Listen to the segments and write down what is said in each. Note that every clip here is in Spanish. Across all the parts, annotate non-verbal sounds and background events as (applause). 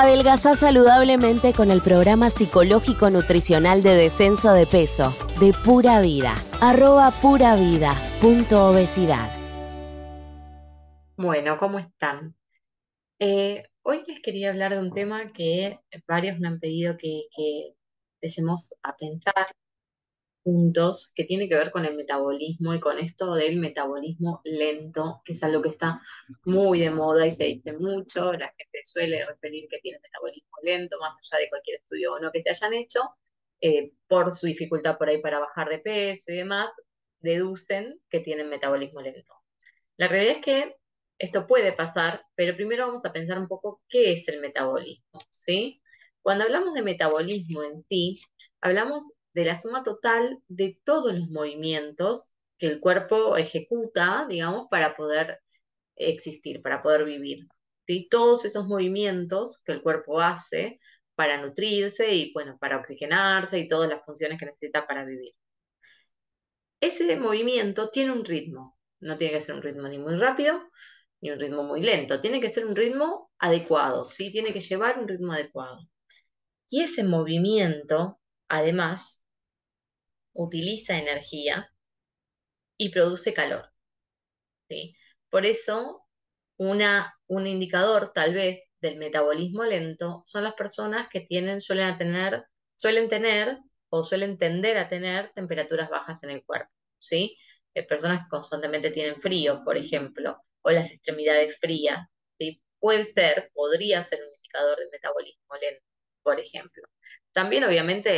Adelgazá saludablemente con el programa psicológico nutricional de descenso de peso de Pura Vida. Arroba pura vida punto obesidad. Bueno, ¿cómo están? Eh, hoy les quería hablar de un tema que varios me han pedido que, que dejemos a pensar puntos que tiene que ver con el metabolismo y con esto del metabolismo lento, que es algo que está muy de moda y se dice mucho, la gente suele referir que tiene metabolismo lento, más allá de cualquier estudio o no que te hayan hecho, eh, por su dificultad por ahí para bajar de peso y demás, deducen que tienen metabolismo lento. La realidad es que esto puede pasar, pero primero vamos a pensar un poco qué es el metabolismo, ¿sí? Cuando hablamos de metabolismo en sí, hablamos de la suma total de todos los movimientos que el cuerpo ejecuta, digamos, para poder existir, para poder vivir. ¿sí? Todos esos movimientos que el cuerpo hace para nutrirse y, bueno, para oxigenarse y todas las funciones que necesita para vivir. Ese movimiento tiene un ritmo, no tiene que ser un ritmo ni muy rápido ni un ritmo muy lento, tiene que ser un ritmo adecuado, ¿sí? Tiene que llevar un ritmo adecuado. Y ese movimiento, además, utiliza energía y produce calor. ¿sí? Por eso, una, un indicador tal vez del metabolismo lento son las personas que tienen, suelen tener, suelen tener o suelen tender a tener temperaturas bajas en el cuerpo. ¿sí? Eh, personas que constantemente tienen frío, por ejemplo, o las extremidades frías. ¿sí? Puede ser, podría ser un indicador de metabolismo lento, por ejemplo. También, obviamente,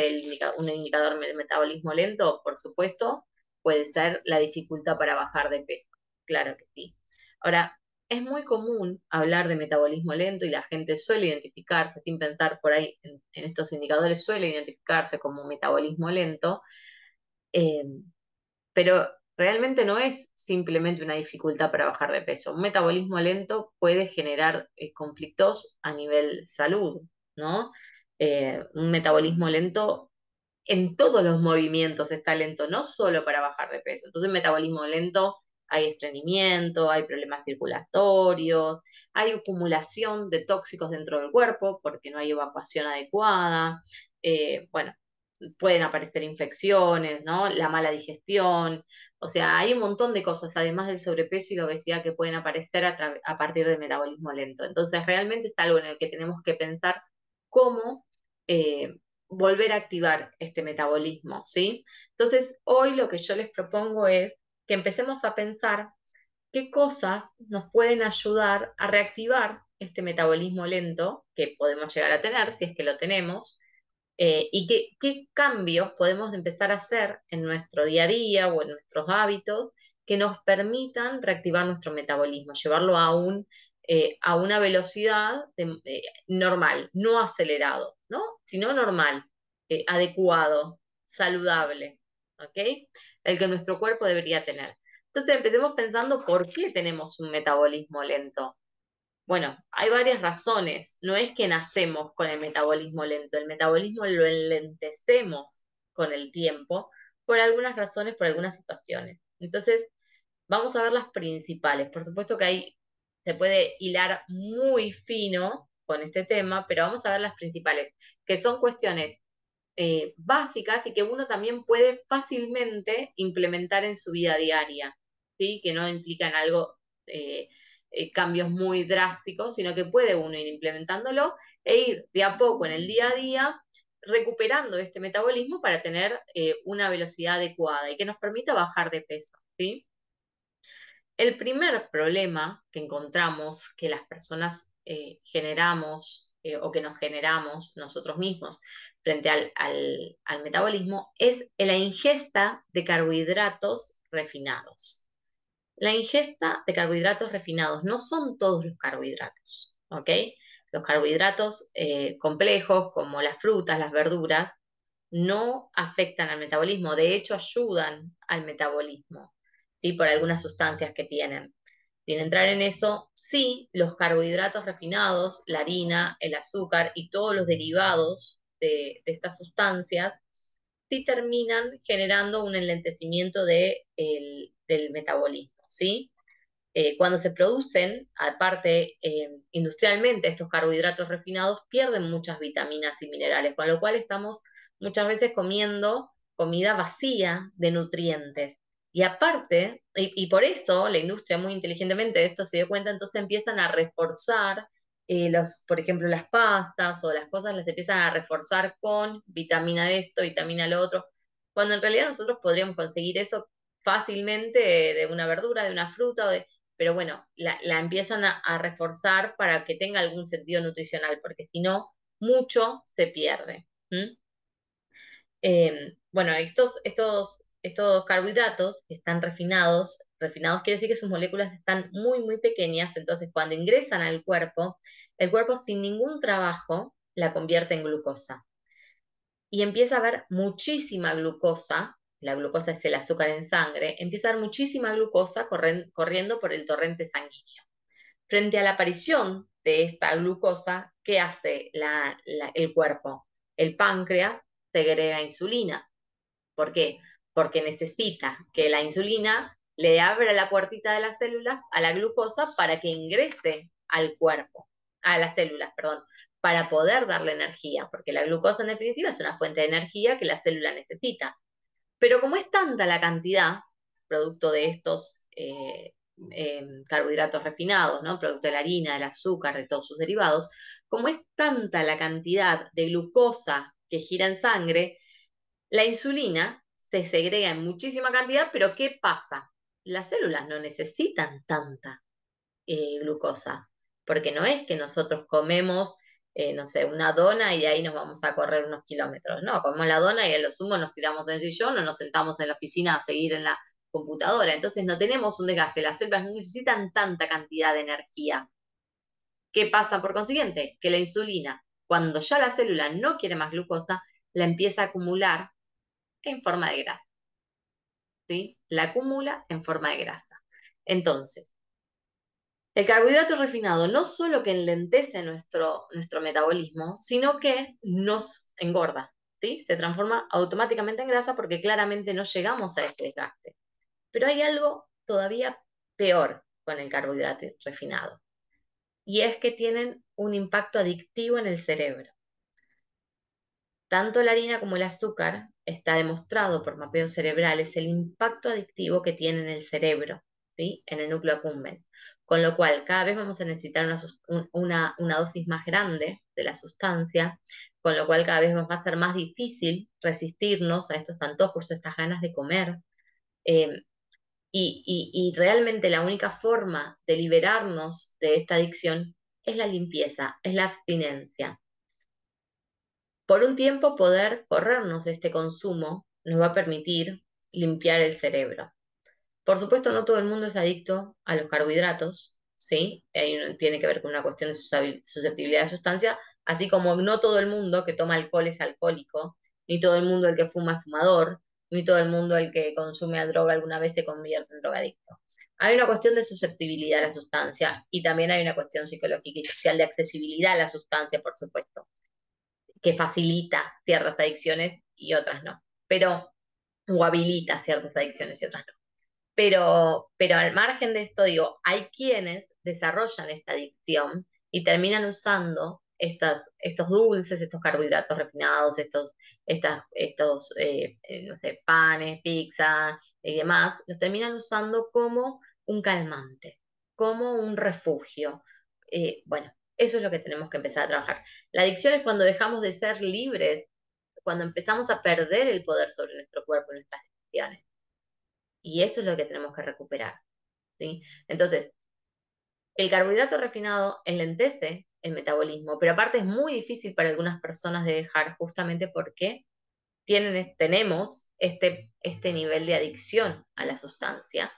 un indicador de metabolismo lento, por supuesto, puede ser la dificultad para bajar de peso. Claro que sí. Ahora, es muy común hablar de metabolismo lento y la gente suele identificarse, sin pensar por ahí en, estos indicadores, suele identificarse como metabolismo lento, eh, pero realmente no es simplemente una dificultad para bajar de peso. Un metabolismo lento puede generar eh, conflictos a nivel salud, ¿no? Eh, un metabolismo lento en todos los movimientos está lento, no solo para bajar de peso. Entonces, metabolismo lento, hay estreñimiento, hay problemas circulatorios, hay acumulación de tóxicos dentro del cuerpo porque no hay evacuación adecuada. Eh, bueno, pueden aparecer infecciones, ¿no? La mala digestión. O sea, hay un montón de cosas, además del sobrepeso y la obesidad, que pueden aparecer a, a partir del metabolismo lento. Entonces, realmente es algo en el que tenemos que pensar cómo eh, volver a activar este metabolismo, ¿sí? Entonces, hoy lo que yo les propongo es que empecemos a pensar qué cosas nos pueden ayudar a reactivar este metabolismo lento que podemos llegar a tener, si es que lo tenemos, eh, y qué, qué cambios podemos empezar a hacer en nuestro día a día o en nuestros hábitos que nos permitan reactivar nuestro metabolismo, llevarlo a un eh, a una velocidad normal, no acelerado, ¿no? Sino normal, eh, adecuado, saludable, ¿ok? El que nuestro cuerpo debería tener. Entonces empecemos pensando por qué tenemos un metabolismo lento. Bueno, hay varias razones. No es que nacemos con el metabolismo lento, el metabolismo lo enlentecemos con el tiempo por algunas razones, por algunas situaciones. Entonces, vamos a ver las principales. Por supuesto que hay se puede hilar muy fino con este tema, pero vamos a ver las principales, que son cuestiones eh, básicas y que uno también puede fácilmente implementar en su vida diaria, ¿sí? que no implican algo, eh, eh, cambios muy drásticos, sino que puede uno ir implementándolo e ir de a poco en el día a día recuperando este metabolismo para tener una velocidad adecuada y que nos permita bajar de peso. ¿sí? El primer problema que encontramos que las personas eh, generamos eh, o que nos generamos nosotros mismos frente al, metabolismo es la ingesta de carbohidratos refinados. La ingesta de carbohidratos refinados no son todos los carbohidratos, ¿ok? Los carbohidratos eh, complejos como las frutas, las verduras, no afectan al metabolismo, de hecho ayudan al metabolismo. ¿Sí? por algunas sustancias que tienen. Sin entrar en eso, sí, los carbohidratos refinados, la harina, el azúcar y todos los derivados de, estas sustancias, sí terminan generando un enlentecimiento del metabolismo, ¿sí? eh, cuando se producen, aparte eh, industrialmente, estos carbohidratos refinados pierden muchas vitaminas y minerales, con lo cual estamos muchas veces comiendo comida vacía de nutrientes. Y aparte, y, por eso la industria muy inteligentemente de esto se dio cuenta, entonces empiezan a reforzar eh, los, por ejemplo, las pastas o las cosas las empiezan a reforzar con vitamina esto, vitamina lo otro, cuando en realidad nosotros podríamos conseguir eso fácilmente de, una verdura, de una fruta, de, pero bueno, la, empiezan a, reforzar para que tenga algún sentido nutricional, porque si no, mucho se pierde. Em, bueno, estos, estos, estos carbohidratos están refinados, refinados quiere decir que sus moléculas están muy, muy pequeñas, entonces cuando ingresan al cuerpo, el cuerpo sin ningún trabajo la convierte en glucosa. Y empieza a haber muchísima glucosa, la glucosa es el azúcar en sangre, empieza a haber muchísima glucosa corriendo por el torrente sanguíneo. Frente a la aparición de esta glucosa, ¿qué hace el cuerpo? El páncreas segrega insulina. ¿Por qué? Porque necesita que la insulina le abra la puertita de las células a la glucosa para que ingrese al cuerpo, a las células, perdón, para poder darle energía, porque la glucosa en definitiva es una fuente de energía que la célula necesita. Pero como es tanta la cantidad, producto de estos eh, em, carbohidratos refinados, ¿no? producto de la harina, del azúcar, de todos sus derivados, como es tanta la cantidad de glucosa que gira en sangre, la insulina se segrega en muchísima cantidad, pero ¿qué pasa? Las células no necesitan tanta eh, glucosa, porque no es que nosotros comemos, eh, no sé, una dona y de ahí nos vamos a correr unos kilómetros, no, comemos la dona y a lo sumo nos tiramos del sillón o nos sentamos en la oficina a seguir en la computadora, entonces no tenemos un desgaste, las células no necesitan tanta cantidad de energía. ¿Qué pasa por consiguiente? Que la insulina cuando ya la célula no quiere más glucosa, la empieza a acumular en forma de grasa. ¿Sí? La acumula en forma de grasa. Entonces, el carbohidrato refinado no solo que enlentece nuestro, nuestro metabolismo, sino que nos engorda. ¿sí? Se transforma automáticamente en grasa porque claramente no llegamos a ese desgaste. Pero hay algo todavía peor con el carbohidrato refinado y es que tienen un impacto adictivo en el cerebro. Tanto la harina como el azúcar está demostrado por mapeos cerebrales el impacto adictivo que tiene en el cerebro, ¿sí? en el núcleo accumbens. Con lo cual, cada vez vamos a necesitar una, dosis más grande de la sustancia, con lo cual cada vez va a ser más difícil resistirnos a estos antojos, a estas ganas de comer. Eh, y, realmente la única forma de liberarnos de esta adicción es la limpieza, es la abstinencia. Por un tiempo poder corrernos este consumo nos va a permitir limpiar el cerebro. Por supuesto, no todo el mundo es adicto a los carbohidratos, ¿sí? tiene que ver con una cuestión de susceptibilidad de sustancia, así como no todo el mundo que toma alcohol es alcohólico, ni todo el mundo el que fuma es fumador, ni todo el mundo el que consume a droga alguna vez se convierte en drogadicto. Hay una cuestión de susceptibilidad a la sustancia y también hay una cuestión psicológica y social de accesibilidad a la sustancia, por supuesto, que facilita ciertas adicciones y otras no, pero o habilita ciertas adicciones y otras no. Pero, pero al margen de esto, digo, hay quienes desarrollan esta adicción y terminan usando estos dulces, estos carbohidratos refinados, estos, estos eh, eh, no sé, panes, pizza y demás, los terminan usando como un calmante, como un refugio. Eh, bueno, eso es lo que tenemos que empezar a trabajar. La adicción es cuando dejamos de ser libres, cuando empezamos a perder el poder sobre nuestro cuerpo y nuestras decisiones. Y eso es lo que tenemos que recuperar. ¿sí? Entonces, el carbohidrato refinado enlentece el metabolismo, pero aparte es muy difícil para algunas personas de dejar justamente porque tienen, tenemos este, este nivel de adicción a la sustancia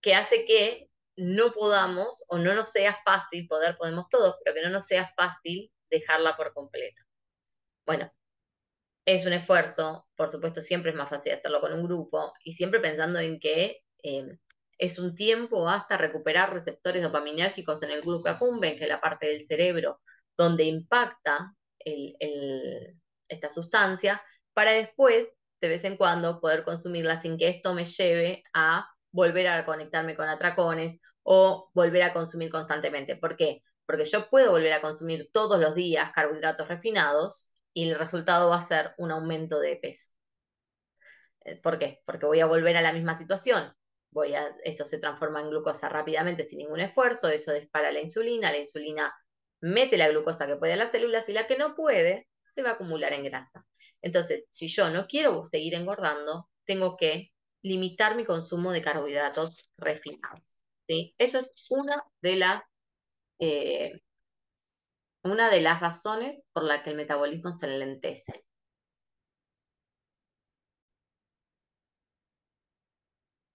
que hace que no podamos o no nos sea fácil, poder podemos todos, pero que no nos sea fácil dejarla por completo. Bueno, es un esfuerzo, por supuesto siempre es más fácil hacerlo con un grupo y siempre pensando en que eh, es un tiempo hasta recuperar receptores dopaminérgicos en el glucacumben, que es la parte del cerebro donde impacta esta sustancia, para después, de vez en cuando, poder consumirla sin que esto me lleve a volver a conectarme con atracones o volver a consumir constantemente. ¿Por qué? Porque yo puedo volver a consumir todos los días carbohidratos refinados y el resultado va a ser un aumento de peso. Eh, ¿Por qué? Porque voy a volver a la misma situación. Voy a, esto se transforma en glucosa rápidamente sin ningún esfuerzo, eso dispara la insulina, la insulina mete la glucosa que puede a las células y la que no puede se va a acumular en grasa. Entonces, si yo no quiero seguir engordando, tengo que limitar mi consumo de carbohidratos refinados. ¿Sí? Esto es una de las eh, una de las razones por la que el metabolismo se enlentece.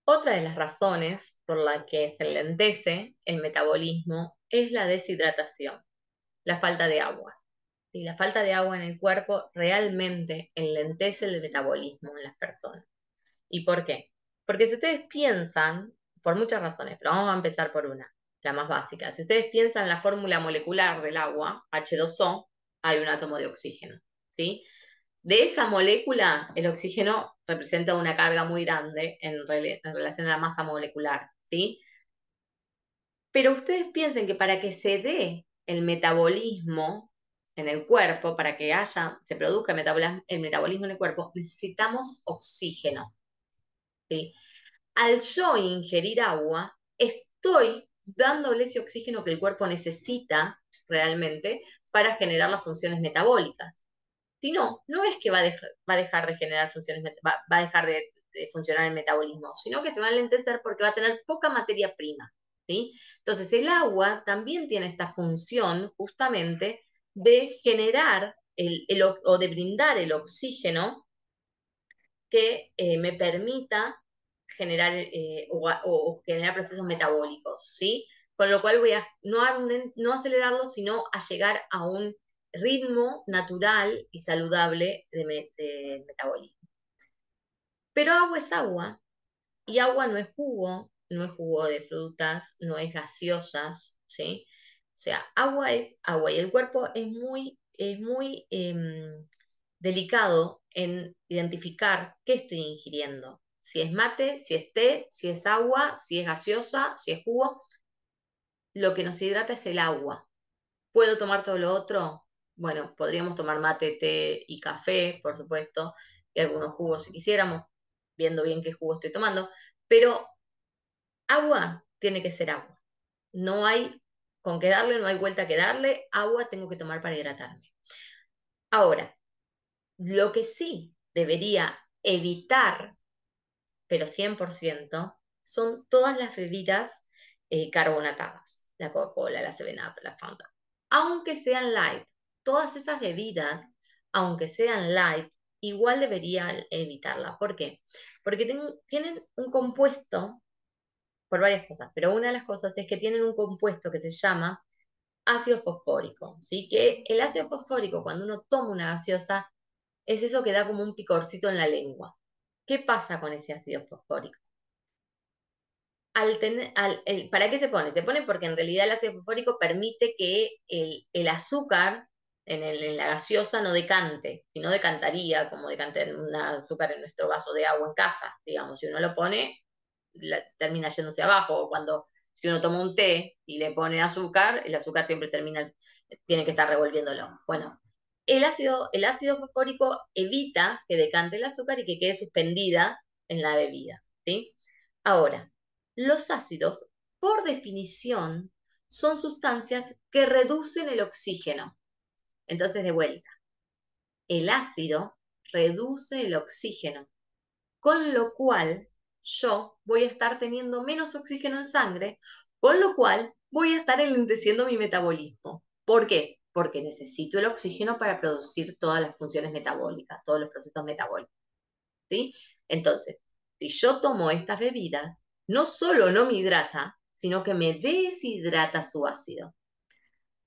Otra de las razones por la que se enlentece el metabolismo es la deshidratación, la falta de agua. Y la falta de agua en el cuerpo realmente enlentece el metabolismo en las personas. ¿Y por qué? Porque si ustedes piensan, por muchas razones, pero vamos a empezar por una, la más básica. Si ustedes piensan en la fórmula molecular del agua, H2O, hay un átomo de oxígeno, ¿sí? De esta molécula, el oxígeno representa una carga muy grande en, relación a la masa molecular, ¿sí? Pero ustedes piensen que para que se dé el metabolismo en el cuerpo, para que haya, se produzca el metabolismo en el cuerpo, necesitamos oxígeno. ¿sí? Al yo ingerir agua, estoy dándole ese oxígeno que el cuerpo necesita realmente para generar las funciones metabólicas. Si no, no es que va a, dejar, de generar funciones, va, va a dejar de, funcionar el metabolismo, sino que se va a enlentecer porque va a tener poca materia prima. ¿sí? Entonces, el agua también tiene esta función justamente de generar el, o de brindar el oxígeno que eh, me permita generar eh, o, generar procesos metabólicos, ¿sí? Con lo cual voy a no, acelerarlo, sino a llegar a un ritmo natural y saludable de, metabolismo. Pero agua es agua, y agua no es jugo, no es jugo de frutas, no es gaseosas, ¿sí? O sea, agua es agua y el cuerpo es muy, es muy em, delicado en identificar qué estoy ingiriendo. Si es mate, si es té, si es agua, si es gaseosa, si es jugo. Lo que nos hidrata es el agua. ¿Puedo tomar todo lo otro? bueno, podríamos tomar mate, té y café, por supuesto, y algunos jugos si quisiéramos, viendo bien qué jugo estoy tomando, pero agua tiene que ser agua. No hay con qué darle, no hay vuelta que darle, agua tengo que tomar para hidratarme. Ahora, lo que sí debería evitar, pero 100%, son todas las bebidas eh, carbonatadas, la Coca-Cola, la 7-Up, la Fanta, aunque sean light, todas esas bebidas, aunque sean light, igual deberían evitarla. ¿Por qué? Porque tienen un compuesto, por varias cosas, pero una de las cosas es que tienen un compuesto que se llama ácido fosfórico, ¿sí? Que el ácido fosfórico, cuando uno toma una gaseosa, es eso que da como un picorcito en la lengua. ¿Qué pasa con ese ácido fosfórico? ¿Para qué se pone? Se pone porque en realidad el ácido fosfórico permite que el, azúcar en, la gaseosa no decante, si no decantaría como decanta un azúcar en nuestro vaso de agua en casa, digamos, si uno lo pone, termina yéndose abajo, o cuando si uno toma un té y le pone azúcar, el azúcar siempre termina, tiene que estar revolviéndolo. Bueno, el ácido, el ácido fosfórico evita que decante el azúcar y que quede suspendida en la bebida, ¿sí? Ahora, los ácidos, por definición, son sustancias que reducen el oxígeno. Entonces, de vuelta, el ácido reduce el oxígeno, con lo cual yo voy a estar teniendo menos oxígeno en sangre, con lo cual voy a estar enlenteciendo mi metabolismo. ¿Por qué? Porque necesito el oxígeno para producir todas las funciones metabólicas, todos los procesos metabólicos. ¿Sí? Entonces, si yo tomo estas bebidas, no solo no me hidrata, sino que me deshidrata su ácido.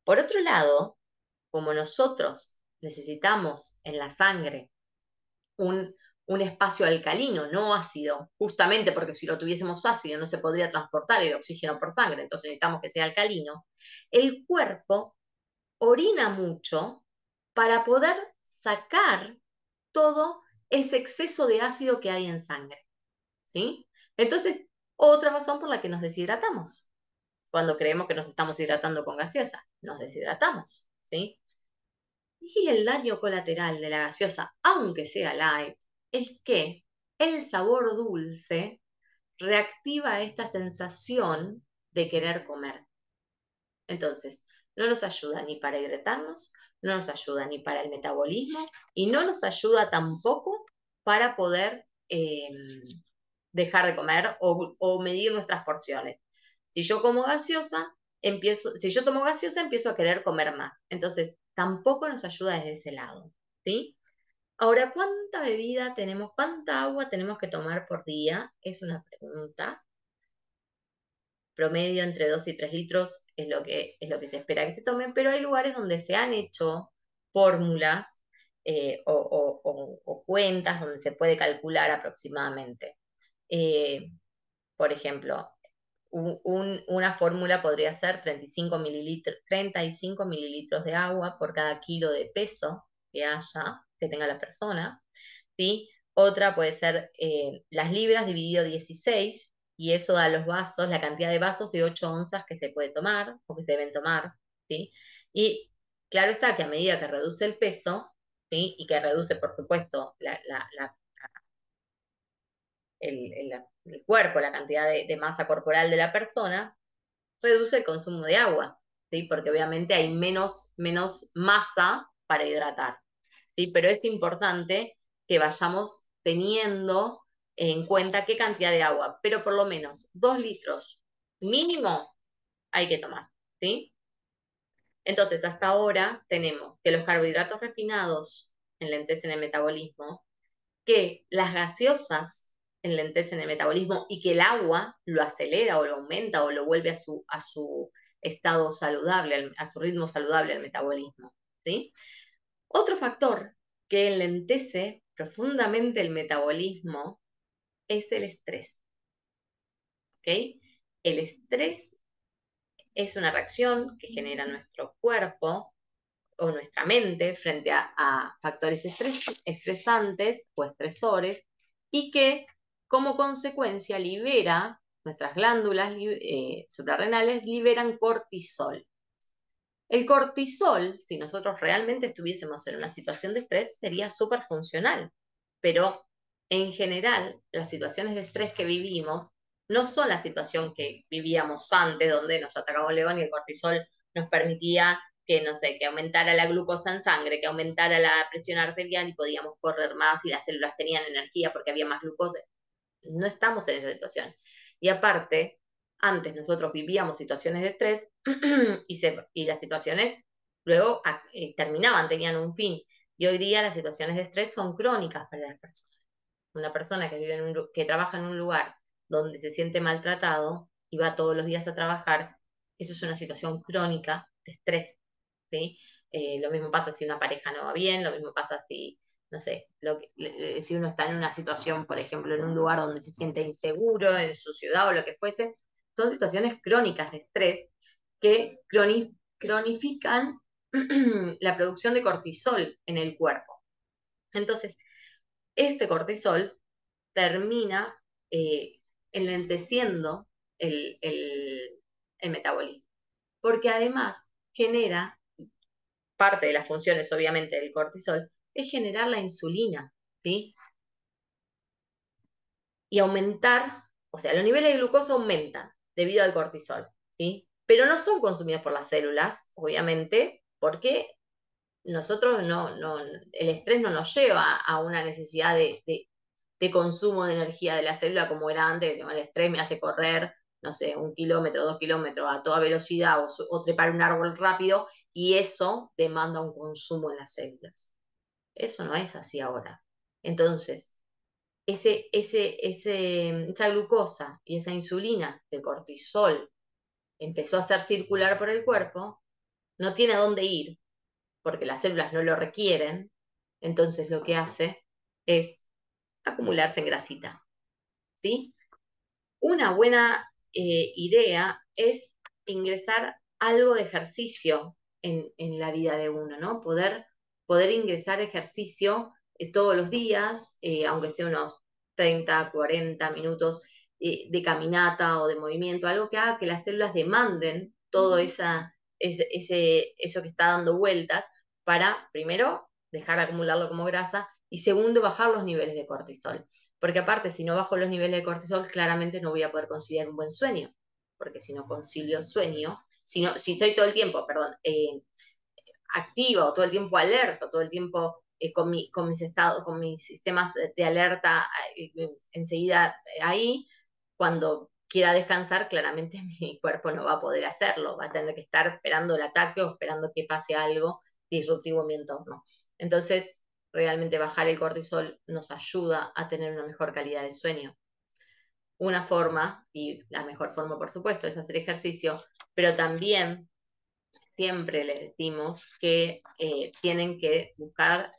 Por otro lado, como nosotros necesitamos en la sangre un, espacio alcalino, no ácido, justamente porque si lo tuviésemos ácido no se podría transportar el oxígeno por sangre, entonces necesitamos que sea alcalino, el cuerpo orina mucho para poder sacar todo ese exceso de ácido que hay en sangre. ¿Sí? Entonces, otra razón por la que nos deshidratamos. cuando creemos que nos estamos hidratando con gaseosa. Nos deshidratamos, ¿sí? Y el daño colateral de la gaseosa, aunque sea light, es que el sabor dulce reactiva esta sensación de querer comer. Entonces, no nos ayuda ni para hidratarnos, no nos ayuda ni para el metabolismo y no nos ayuda tampoco para poder em, dejar de comer o, medir nuestras porciones. Si yo como gaseosa, empiezo, si yo tomo gaseosa, empiezo a querer comer más. Entonces, tampoco nos ayuda desde ese lado, ¿sí? Ahora, ¿cuánta bebida tenemos, cuánta agua tenemos que tomar por día? Es una pregunta. Promedio entre 2 y 3 litros es lo que, es lo que se espera que se tomen, pero hay lugares donde se han hecho fórmulas eh, o, cuentas donde se puede calcular aproximadamente. Eh, por ejemplo, una fórmula podría ser 35 mililitros, 35 mililitros de agua por cada kilo de peso que haya, que tenga la persona. ¿sí? Otra puede ser eh, las libras dividido 16, y eso da los vasos, la cantidad de vasos de 8 onzas que se puede tomar o que se deben tomar. ¿sí? Y claro está que a medida que reduce el peso, ¿sí? y que reduce, por supuesto, la, el, cuerpo, la cantidad de, masa corporal de la persona, reduce el consumo de agua, ¿sí? porque obviamente hay menos, menos masa para hidratar. ¿sí? Pero es importante que vayamos teniendo en cuenta qué cantidad de agua, pero por lo menos dos litros mínimo hay que tomar. ¿sí? Entonces, hasta ahora tenemos que los carbohidratos refinados enlentecen el metabolismo, que las gaseosas enlentecen el metabolismo y que el agua lo acelera o lo aumenta o lo vuelve a su, a su estado saludable, a su ritmo saludable el metabolismo. ¿sí? Otro factor que enlentece profundamente el metabolismo es el estrés. ¿okay? El estrés es una reacción que genera nuestro cuerpo o nuestra mente frente a, factores estresantes o estresores y que como consecuencia libera, nuestras glándulas eh, suprarrenales liberan cortisol. El cortisol, si nosotros realmente estuviésemos en una situación de estrés, sería súper funcional, pero en general las situaciones de estrés que vivimos no son la situación que vivíamos antes, donde nos atacaba un león y el cortisol nos permitía que, no sé, que aumentara la glucosa en sangre, que aumentara la presión arterial y podíamos correr más y las células tenían energía porque había más glucosa no estamos en esa situación. Y aparte, antes nosotros vivíamos situaciones de estrés (clears throat) y, las situaciones luego eh, terminaban, tenían un fin. Y hoy día las situaciones de estrés son crónicas para las personas. Una persona que, vive en un, que trabaja en un lugar donde se siente maltratado y va todos los días a trabajar, eso es una situación crónica de estrés. ¿sí? Eh, lo mismo pasa si una pareja no va bien, lo mismo pasa si no sé, si uno está en una situación, por ejemplo, en un lugar donde se siente inseguro, en su ciudad o lo que fuese, son situaciones crónicas de estrés que cronifican (clears throat) la producción de cortisol en el cuerpo. Entonces, este cortisol termina eh, enlenteciendo el, metabolismo, porque además genera parte de las funciones, obviamente, del cortisol, es generar la insulina, ¿sí? Y aumentar, o sea, los niveles de glucosa aumentan debido al cortisol, ¿sí? Pero no son consumidos por las células, obviamente, porque nosotros no, no el estrés no nos lleva a una necesidad de, consumo de energía de la célula como era antes, el estrés me hace correr, no sé, un kilómetro, dos kilómetros a toda velocidad o, o trepar un árbol rápido y eso demanda un consumo en las células. Eso no es así ahora. Entonces, ese, ese, esa glucosa y esa insulina de cortisol empezó a ser circular por el cuerpo, no tiene a dónde ir, porque las células no lo requieren, entonces lo que hace es acumularse en grasita. ¿sí? Una buena eh, idea es ingresar algo de ejercicio en, en, la vida de uno, ¿no? Poder poder ingresar ejercicio eh, todos los días, eh, aunque esté unos 30, 40 minutos. de caminata o de movimiento, algo que haga que las células demanden todo esa, ese, eso que está dando vueltas para, primero, dejar de acumularlo como grasa y segundo, bajar los niveles de cortisol. Porque aparte, si no bajo los niveles de cortisol, claramente no voy a poder conciliar un buen sueño. Porque si no concilio sueño, si, no, si estoy todo el tiempo, perdón, eh, o todo el tiempo alerta, todo el tiempo eh, con, mi, con, mis estados, con mis sistemas de alerta eh, enseguida ahí, cuando quiera descansar, claramente (laughs) mi cuerpo no va a poder hacerlo, va a tener que estar esperando el ataque o esperando que pase algo disruptivo mi entorno. Entonces, realmente bajar el cortisol nos ayuda a tener una mejor calidad de sueño. Una forma, y la mejor forma por supuesto, es hacer ejercicio, pero también siempre les decimos que eh, tienen que buscar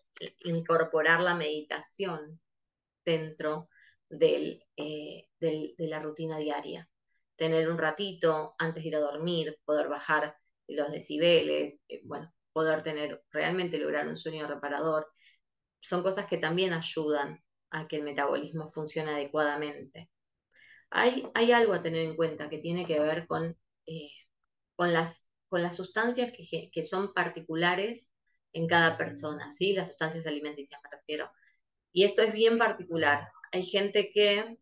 incorporar la meditación dentro eh, de la rutina diaria. Tener un ratito antes de ir a dormir, poder bajar los decibeles, eh, bueno, poder tener, realmente lograr un sueño reparador, son cosas que también ayudan a que el metabolismo funcione adecuadamente. Hay, hay algo a tener en cuenta que tiene que ver con, eh, con, las, con las sustancias que, que son particulares en cada persona, ¿sí? Las sustancias alimenticias me refiero. Y esto es bien particular. Hay gente que,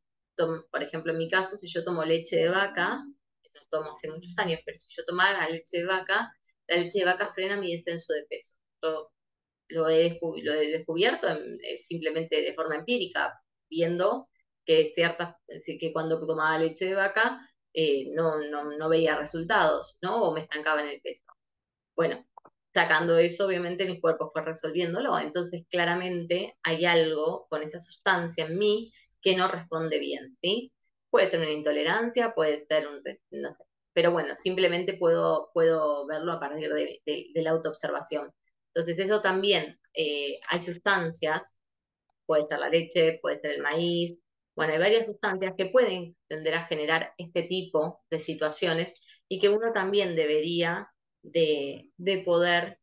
por ejemplo, en mi caso, si yo tomo leche de vaca, no tomo hace muchos años, pero si yo tomara leche de vaca, la leche de vaca frena mi descenso de peso. Lo, lo, he, lo he, descubierto eh, simplemente de forma empírica, viendo que, ciertas, que cuando tomaba leche de vaca eh, no, no, no veía resultados, ¿no? O me estancaba en el peso. Bueno, sacando eso, obviamente mi cuerpo fue resolviéndolo. Entonces, claramente hay algo con esa sustancia en mí que no responde bien, ¿sí? Puede ser una intolerancia, puede ser un, pero bueno, simplemente puedo, puedo verlo a partir de, la autoobservación. Entonces, eso también, eh, hay sustancias, puede ser la leche, puede ser el maíz, bueno, hay varias sustancias que pueden tender a generar este tipo de situaciones y que uno también debería de, poder,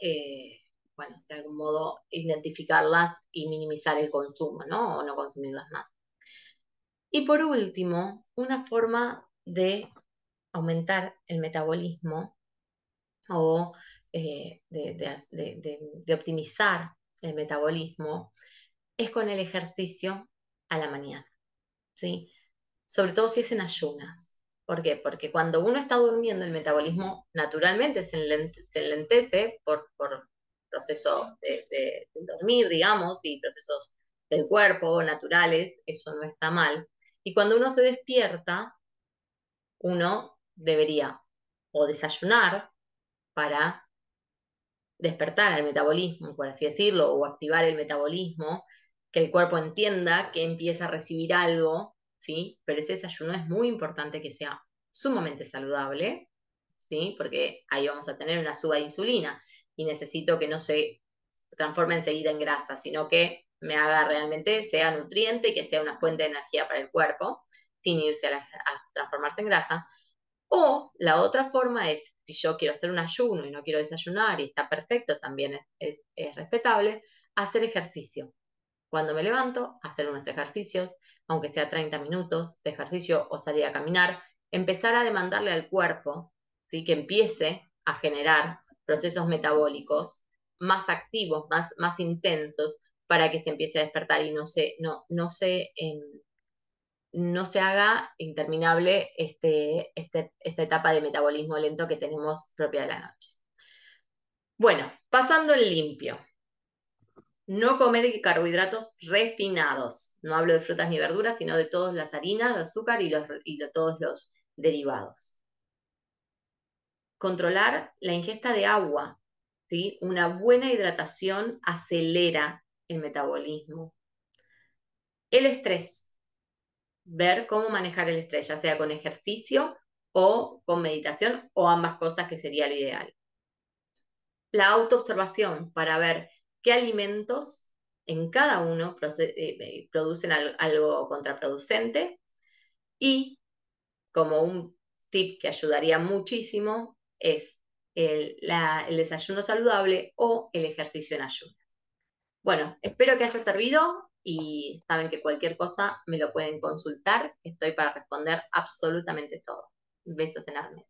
eh, bueno, de algún modo identificarlas y minimizar el consumo, ¿no? O no consumirlas más. Y por último, una forma de aumentar el metabolismo o eh, de, optimizar el metabolismo es con el ejercicio a la mañana, ¿sí? Sobre todo si es en ayunas. ¿Por qué? Porque cuando uno está durmiendo, el metabolismo naturalmente se, enlentece por, por procesos de, dormir, digamos, y procesos del cuerpo naturales, eso no está mal. Y cuando uno se despierta, uno debería o desayunar para despertar el metabolismo, por así decirlo, o activar el metabolismo, que el cuerpo entienda que empieza a recibir algo ¿sí? Pero ese desayuno es muy importante que sea sumamente saludable, ¿sí? Porque ahí vamos a tener una suba de insulina y necesito que no se transforme enseguida en grasa, sino que me haga realmente, sea nutriente y que sea una fuente de energía para el cuerpo, sin irse a, transformarse en grasa. O la otra forma es, si yo quiero hacer un ayuno y no quiero desayunar y está perfecto, también es respetable, hacer ejercicio. Cuando me levanto, hacer unos ejercicios, aunque sea 30 minutos de ejercicio o salir a caminar, empezar a demandarle al cuerpo ¿sí? que empiece a generar procesos metabólicos más activos, más, más intensos, para que se empiece a despertar y no se, no, no se, em, no se haga interminable este, este, esta etapa de metabolismo lento que tenemos propia de la noche. Bueno, pasando en limpio no comer carbohidratos refinados. No hablo de frutas ni verduras, sino de todas las harinas, el azúcar y, de todos los derivados. Controlar la ingesta de agua. ¿sí? Una buena hidratación acelera el metabolismo. El estrés. Ver cómo manejar el estrés, ya sea con ejercicio o con meditación o ambas cosas que sería lo ideal. La autoobservación para ver qué alimentos en cada uno eh, eh, producen algo contraproducente y como un tip que ayudaría muchísimo es el, desayuno saludable o el ejercicio en ayuno. Bueno, espero que haya servido y saben que cualquier cosa me lo pueden consultar. Estoy para responder absolutamente todo. Besos enormes.